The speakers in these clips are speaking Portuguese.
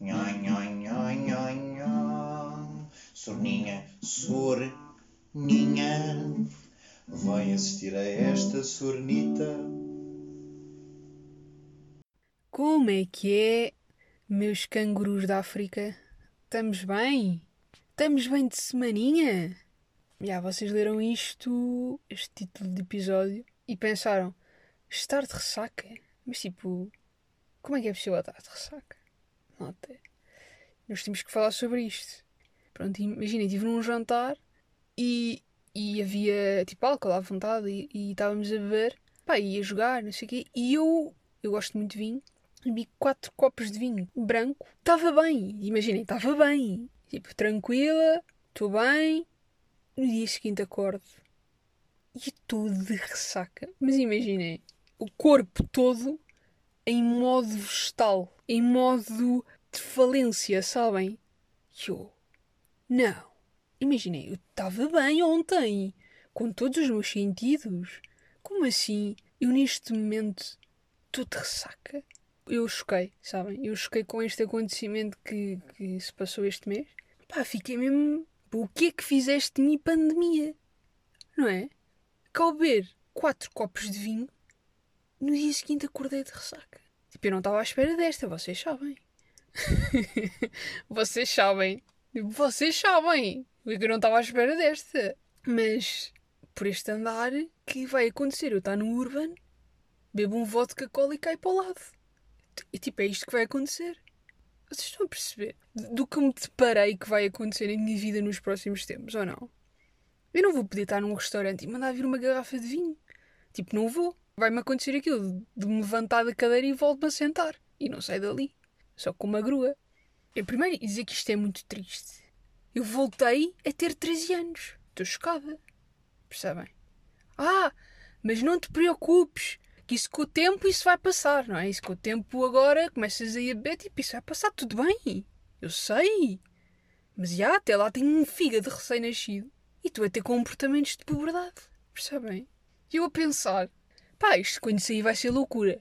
Nhoi, nhoi, nhoi, nhoi, nhoi. Sorninha, sorninha. Vai assistir a esta sornita. Como é que é, meus cangurus da África? Estamos bem? Estamos bem de semaninha? Já, vocês leram isto, este título de episódio, e pensaram, estar de ressaca? Mas tipo, como é que é possível estar de ressaca? Nota. Nós temos que falar sobre isto. Pronto, imaginem, estive num jantar e, e havia tipo álcool à vontade e, e estávamos a beber, pá, ia jogar, não sei o quê, e eu, eu gosto muito de vinho, bebi quatro copos de vinho branco, estava bem, imaginem, estava bem, tipo, tranquila, estou bem, no dia seguinte acordo e estou de ressaca, mas imaginem, o corpo todo em modo vegetal, em modo de falência, sabem? E eu, não, imaginei, eu estava bem ontem, com todos os meus sentidos. Como assim? Eu neste momento estou de ressaca? Eu choquei, sabem? Eu choquei com este acontecimento que, que se passou este mês. Pá, fiquei mesmo. O que é que fizeste mim pandemia? Não é? Beber quatro copos de vinho, no dia seguinte acordei de ressaca. Tipo, eu não estava à espera desta, vocês sabem. vocês sabem. Vocês sabem. Eu não estava à espera desta. Mas, por este andar, que vai acontecer? Eu estou no Urban, bebo um vodka cola e cai para o lado. E tipo, é isto que vai acontecer. Vocês estão a perceber? Do que me deparei que vai acontecer na minha vida nos próximos tempos, ou não? Eu não vou poder estar num restaurante e mandar vir uma garrafa de vinho. Tipo, não vou. Vai-me acontecer aquilo de me levantar da cadeira e volto-me a sentar. E não saio dali. Só com uma grua. Eu primeiro dizer que isto é muito triste. Eu voltei a ter 13 anos. Estou chocada. Percebem? Ah, mas não te preocupes. Que isso com o tempo isso vai passar, não é? Isso com o tempo agora começas a ir a beber, tipo, isso vai passar tudo bem. Eu sei. Mas já, até lá tenho um fígado recém-nascido. E tu a ter comportamentos de puberdade. Percebem? E eu a pensar, pá, isto quando sair vai ser loucura.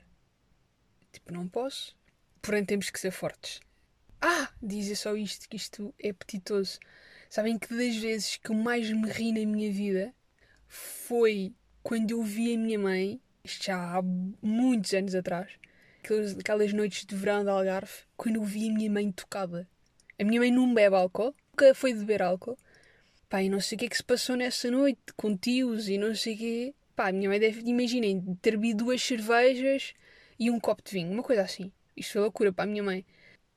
Tipo, não posso. Porém, temos que ser fortes. Ah, dizer só isto, que isto é apetitoso. Sabem que das vezes que eu mais me ri na minha vida foi quando eu vi a minha mãe, isto já há muitos anos atrás, aquelas, noites de verão de Algarve, quando eu vi a minha mãe tocada. A minha mãe não bebe álcool, nunca foi beber álcool. Pá, e não sei o que é que se passou nessa noite, com tios e não sei o quê. Pá, a minha mãe deve, imaginem, ter bebido duas cervejas e um copo de vinho, uma coisa assim. Isto foi loucura para a minha mãe.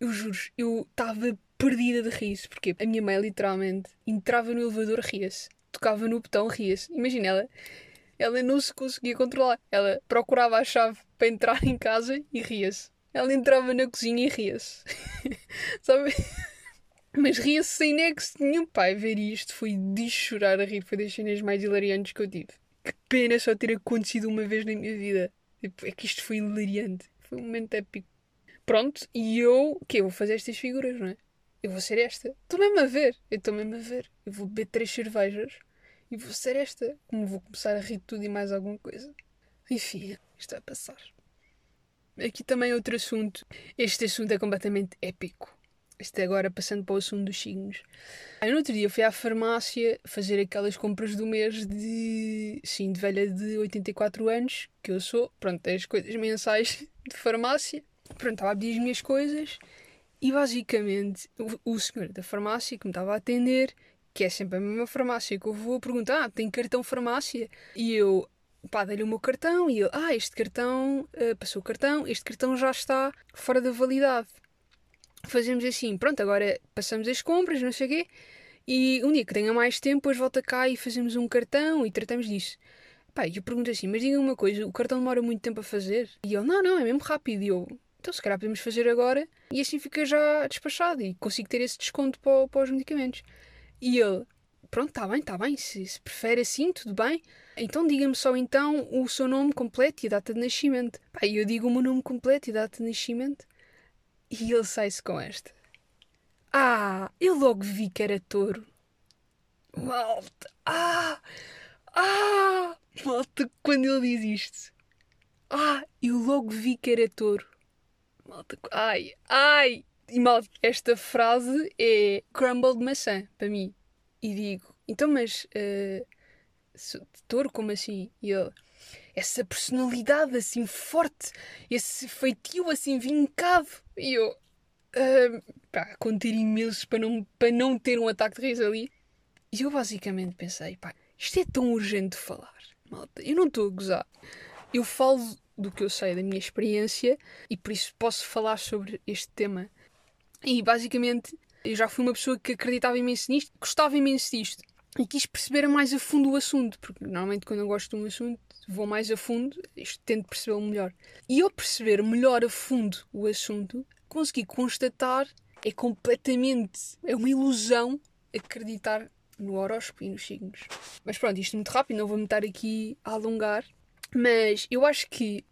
Eu juro, eu estava perdida de riso, porque a minha mãe literalmente entrava no elevador, ria-se, tocava no botão, ria-se. Imagina ela, ela não se conseguia controlar. Ela procurava a chave para entrar em casa e ria-se. Ela entrava na cozinha e ria-se. Sabe? Mas ria-se sem nexo nenhum. Pai, ver isto foi de chorar a rir. Foi das cenas mais hilariantes que eu tive. Que pena só ter acontecido uma vez na minha vida. Tipo, é que isto foi hilariante. Foi um momento épico. Pronto, e eu, o quê? Vou fazer estas figuras, não é? Eu vou ser esta. Estou mesmo a ver. Eu estou mesmo a ver. Eu vou beber três cervejas e vou ser esta. Como vou começar a rir de tudo e mais alguma coisa. Enfim, isto vai passar. Aqui também outro assunto. Este assunto é completamente épico. Este agora passando para o assunto dos signos. Aí no outro dia fui à farmácia fazer aquelas compras do mês de. Sim, de velha de 84 anos, que eu sou. Pronto, as coisas mensais de farmácia. Pronto, estava a pedir as minhas coisas e basicamente o, o senhor da farmácia que me estava a atender, que é sempre a mesma farmácia que eu vou perguntar, ah, tem cartão farmácia? E eu, pá, dei-lhe o meu cartão e ele, ah, este cartão, uh, passou o cartão, este cartão já está fora da validade. Fazemos assim, pronto, agora passamos as compras, não sei o quê, e um dia que tenha mais tempo, depois volta cá e fazemos um cartão e tratamos disso. Pá, eu pergunto assim, mas diga uma coisa, o cartão demora muito tempo a fazer? E ele, não, não, é mesmo rápido. E eu, então se calhar podemos fazer agora e assim fica já despachado e consigo ter esse desconto para, para os medicamentos. E ele, pronto, está bem, está bem, se, se, prefere assim, tudo bem. Então diga-me só então o seu nome completo e a data de nascimento. Pá, eu digo o meu nome completo e a data de nascimento e ele sai-se com esta. Ah, eu logo vi que era touro. Malta, ah, ah, malta, quando ele diz isto. Ah, eu logo vi que era touro. Malta, ai, ai! E malta, esta frase é crumble de maçã, para mim. E digo, então, mas uh, touro, como assim? E ele, essa personalidade assim forte, esse feitio assim vincado. E eu, uh, pá, conter imensos para não, para não ter um ataque de riso ali. E eu basicamente pensei, pá, isto é tão urgente de falar, malta. Eu não estou a gozar. Eu falo do que eu sei da minha experiência e por isso posso falar sobre este tema. E basicamente eu já fui uma pessoa que acreditava imenso nisto, gostava imenso disto e quis perceber mais a fundo o assunto, porque normalmente quando eu gosto de um assunto vou mais a fundo, isto tento percebê-lo melhor. E ao perceber melhor a fundo o assunto, consegui constatar é completamente é uma ilusão acreditar no horóscopo e nos signos. Mas pronto, isto é muito rápido, não vou-me estar aqui a alongar. Mas eu acho que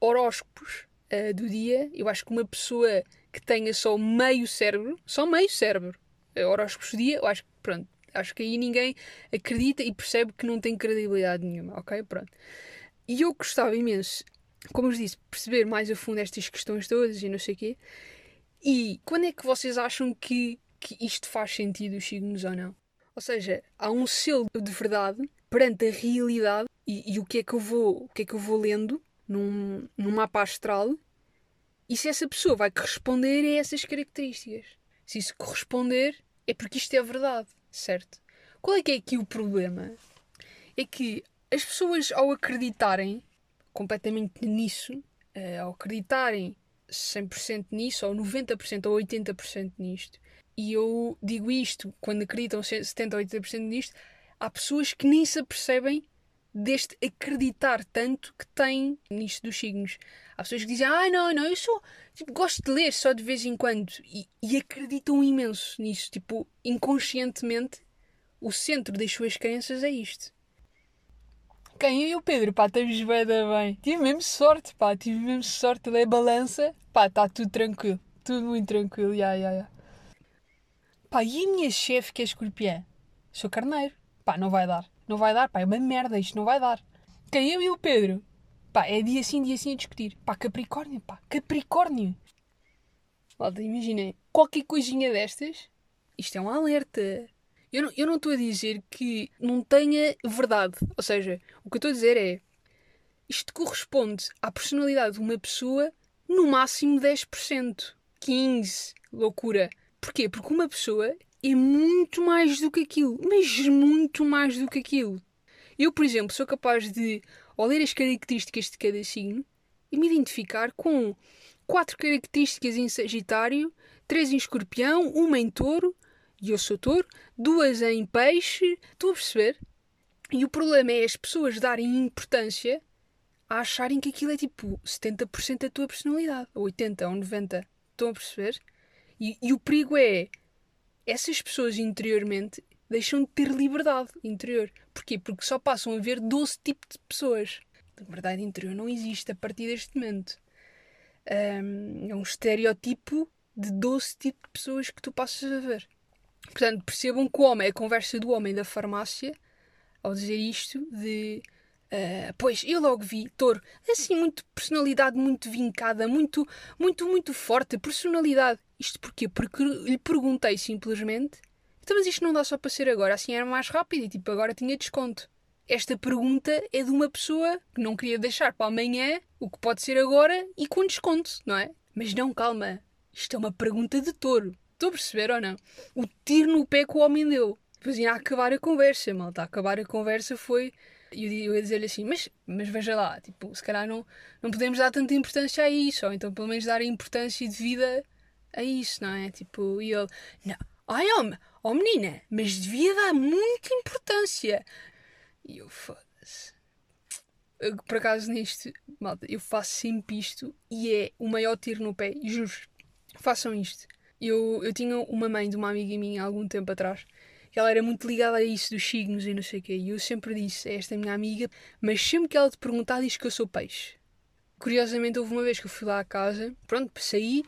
horóscopos uh, do dia, eu acho que uma pessoa que tenha só meio cérebro, só meio cérebro, uh, horóscopos do dia, eu acho que pronto, acho que aí ninguém acredita e percebe que não tem credibilidade nenhuma, ok? Pronto. E eu gostava imenso, como eu disse, perceber mais a fundo estas questões todas e não sei o quê. E quando é que vocês acham que, que isto faz sentido, os signos ou não? Ou seja, há um selo de verdade perante a realidade e, e, o que é que eu vou, o que é que eu vou lendo num, num mapa astral e se essa pessoa vai corresponder a essas características. Se isso corresponder, é porque isto é verdade, certo? Qual é que é aqui o problema? É que as pessoas, ao acreditarem completamente nisso, uh, ao acreditarem 100% nisso, ou 90% ou 80% nisto, e eu digo isto quando acreditam 70% ou 80% nisto, há pessoas que nem se apercebem deste acreditar tanto que têm nisto dos signos. Há pessoas que dizem, ah, não, não, eu só tipo, gosto de ler só de vez em quando e, e acreditam imenso nisso. Tipo, inconscientemente, o centro das suas crenças é isto. Quem? Eu e o Pedro, pá, estamos bem, bem. Tive mesmo sorte, pá, tive mesmo sorte. Ele é balança, pá, está tudo tranquilo. Tudo muito tranquilo, ya, ya, ya. Pá, e a minha chefe que é escorpião? Sou carneiro. Pá, não vai dar. Não vai dar, pá, é uma merda, isto não vai dar. Quem eu e o Pedro? Pá, é dia sim, dia sim a discutir. Pá, Capricórnio, pá, Capricórnio. Malta, imaginem, qualquer coisinha destas, isto é um alerta. Eu eu não estou a dizer que não tenha verdade. Ou seja, o que eu estou a dizer é isto corresponde à personalidade de uma pessoa no máximo 10%. 15%. Loucura. Porquê? Porque uma pessoa é muito mais do que aquilo, mas muito mais do que aquilo. Eu, por exemplo, sou capaz de ler as características de cada signo e me identificar com quatro características em Sagitário, três em Escorpião, uma em Touro, e eu sou Touro, duas em Peixe. Estou a perceber? E o problema é as pessoas darem importância a acharem que aquilo é tipo 70% da tua personalidade, ou 80% ou 90%. Estão a perceber? E, e o perigo é essas pessoas interiormente deixam de ter liberdade interior. Porquê? Porque só passam a ver 12 tipos de pessoas. Liberdade interior não existe a partir deste momento. É um estereotipo de 12 tipos de pessoas que tu passas a ver. Portanto, percebam que o homem, a conversa do homem da farmácia, ao dizer isto, de Uh, pois, eu logo vi Touro, assim, muito personalidade muito vincada, muito, muito, muito forte, personalidade. Isto porquê? Porque lhe perguntei simplesmente, então, mas isto não dá só para ser agora, assim era mais rápido e tipo, agora tinha desconto. Esta pergunta é de uma pessoa que não queria deixar para amanhã o que pode ser agora e com desconto, não é? Mas não, calma, isto é uma pergunta de touro. Estou a perceber ou não? O tiro no pé que o homem deu. Depois ia acabar a conversa, malta. A acabar a conversa foi e eu ia dizer-lhe assim, mas, mas veja lá, tipo, se calhar não, não podemos dar tanta importância a isso, ou então pelo menos dar importância de vida a isso, não é? Tipo, e ele, não, ai homem, oh menina, mas devia dar muita importância. E eu, foda-se. Por acaso nisto, malta, eu faço sempre isto e é o maior tiro no pé, juro. Façam isto. Eu, eu tinha uma mãe de uma amiga minha há algum tempo atrás que ela era muito ligada a isso dos signos e não sei o quê. E eu sempre disse a esta minha amiga, mas sempre que ela te perguntar, diz que eu sou peixe. Curiosamente, houve uma vez que eu fui lá à casa, pronto, saí,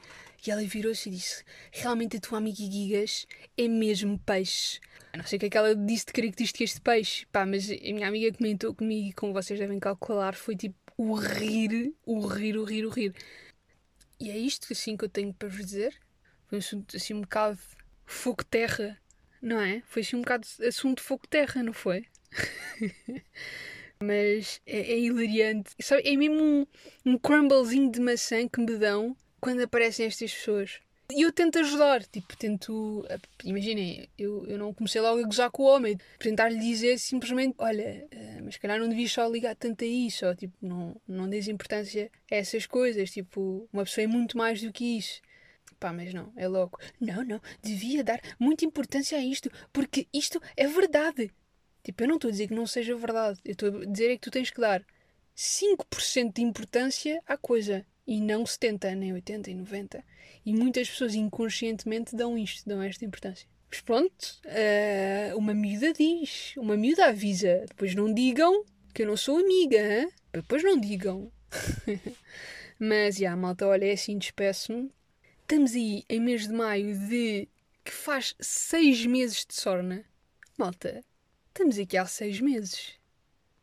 e ela virou-se e disse: Realmente a tua amiga Gigas é mesmo peixe. Eu não sei o que é que ela disse de características de peixe, pá, mas a minha amiga comentou comigo e como vocês devem calcular, foi tipo o rir, o rir, o rir, o rir. E é isto assim que eu tenho para vos dizer. Foi um assunto assim um bocado fogo-terra, não é? Foi assim um bocado assunto fogo-terra, não foi? Mas é, é hilariante. Sabe, é mesmo um, um crumblezinho de maçã que me dão quando aparecem estas pessoas. E eu tento ajudar, tipo, tento. Imaginem, eu, eu não comecei logo a gozar com o homem, tentar-lhe dizer simplesmente: olha, eh, mas calhar não devias só ligar tanto a isso, ou tipo, não, não des importância a essas coisas, tipo, uma pessoa é muito mais do que isso. Pá, mas não, é louco. Não, não, devia dar muita importância a isto, porque isto é verdade. Tipo, eu não estou a dizer que não seja verdade, eu estou a dizer é que tu tens que dar 5% de importância à coisa e não 70, nem 80 e 90. E muitas pessoas inconscientemente dão isto, dão esta importância. Mas pronto, uh, uma miúda diz, uma miúda avisa. Depois não digam que eu não sou amiga, hein? depois não digam. Mas, já, yeah, malta, olha, é assim, despeço-me. Estamos aí em mês de maio de... que faz seis meses de sorna. Malta, estamos aqui há seis meses.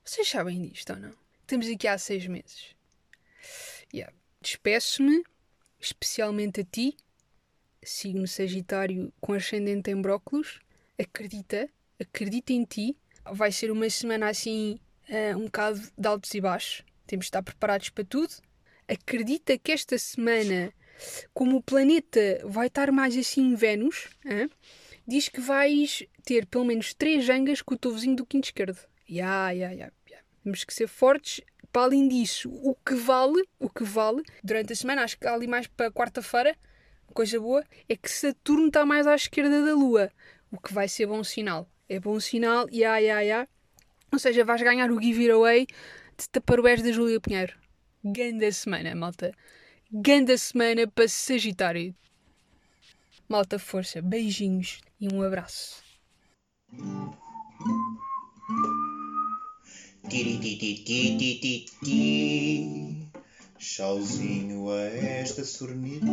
Vocês sabem disto ou não? Estamos aqui há seis meses. Yeah. Despeço-me especialmente a ti, signo Sagitário com ascendente em brócolos, acredita, acredita em ti. Vai ser uma semana assim, uh, um bocado de altos e baixos. Temos de estar preparados para tudo. Acredita que esta semana, como o planeta vai estar mais assim em Vênus, uh, diz que vais ter pelo menos três jangas com o teu vizinho do quinto esquerdo. Ya, ya, ya. Temos que ser fortes para além disso, o que vale, o que vale, durante a semana, acho que ali mais para quarta-feira, coisa boa, é que Saturno está mais à esquerda da Lua, o que vai ser bom sinal. É bom sinal, ya, ya, ya. Ou seja, vais ganhar o giveaway de Taparoés da Júlia Pinheiro. Ganda semana, malta. Ganda semana para Sagitário. Malta, força, beijinhos e um abraço. Chauzinho a esta sornita.